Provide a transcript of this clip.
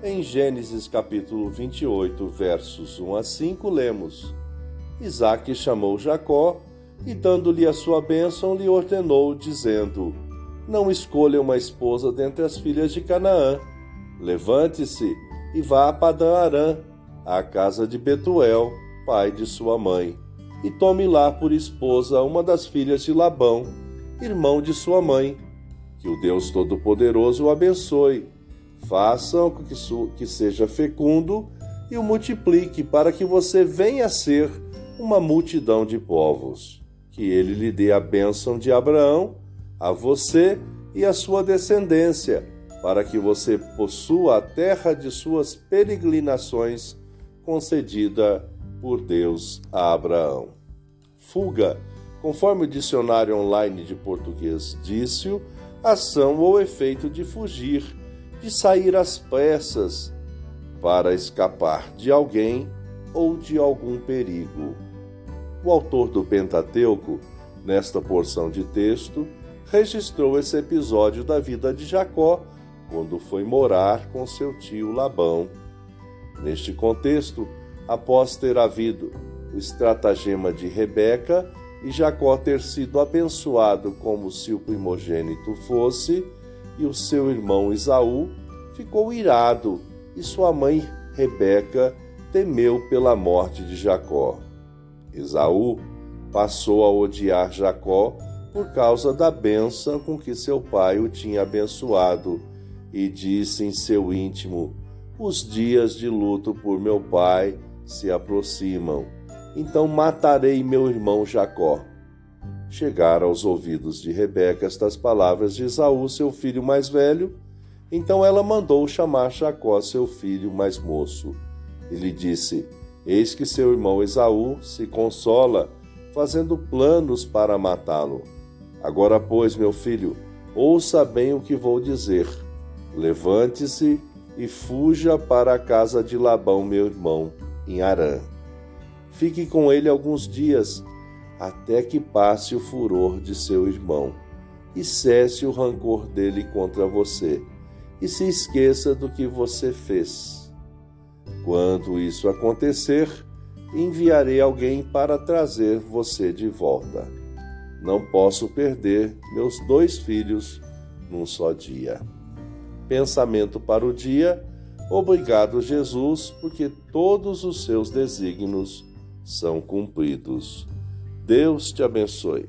Em Gênesis capítulo 28, versos 1 a 5, lemos: Isaac chamou Jacó e, dando-lhe a sua bênção, lhe ordenou, dizendo: Não escolha uma esposa dentre as filhas de Canaã. Levante-se e vá a Padã Arã, à casa de Betuel, pai de sua mãe, e tome lá por esposa uma das filhas de Labão, irmão de sua mãe. Que o Deus Todo-Poderoso o abençoe Façam que, que seja fecundo e o multiplique, para que você venha a ser uma multidão de povos. Que ele lhe dê a bênção de Abraão, a você e a sua descendência, para que você possua a terra de suas peregrinações, concedida por Deus a Abraão. Fuga, conforme o dicionário online de português disse, ação ou efeito de fugir de sair às pressas para escapar de alguém ou de algum perigo. O autor do Pentateuco, nesta porção de texto, registrou esse episódio da vida de Jacó quando foi morar com seu tio Labão. Neste contexto, após ter havido o estratagema de Rebeca e Jacó ter sido abençoado como se o primogênito fosse, e o seu irmão Esaú ficou irado, e sua mãe Rebeca temeu pela morte de Jacó. Esaú passou a odiar Jacó por causa da bênção com que seu pai o tinha abençoado, e disse em seu íntimo: Os dias de luto por meu pai se aproximam, então matarei meu irmão Jacó. Chegaram aos ouvidos de Rebeca estas palavras de Esaú, seu filho mais velho. Então ela mandou chamar Jacó, seu filho mais moço, e lhe disse: Eis que seu irmão Esaú se consola, fazendo planos para matá-lo. Agora, pois, meu filho, ouça bem o que vou dizer. Levante-se e fuja para a casa de Labão, meu irmão, em Arã. Fique com ele alguns dias até que passe o furor de seu irmão e cesse o rancor dele contra você, e se esqueça do que você fez. Quando isso acontecer, enviarei alguém para trazer você de volta. Não posso perder meus dois filhos num só dia. Pensamento para o dia. Obrigado, Jesus, porque todos os seus desígnios são cumpridos. Deus te abençoe.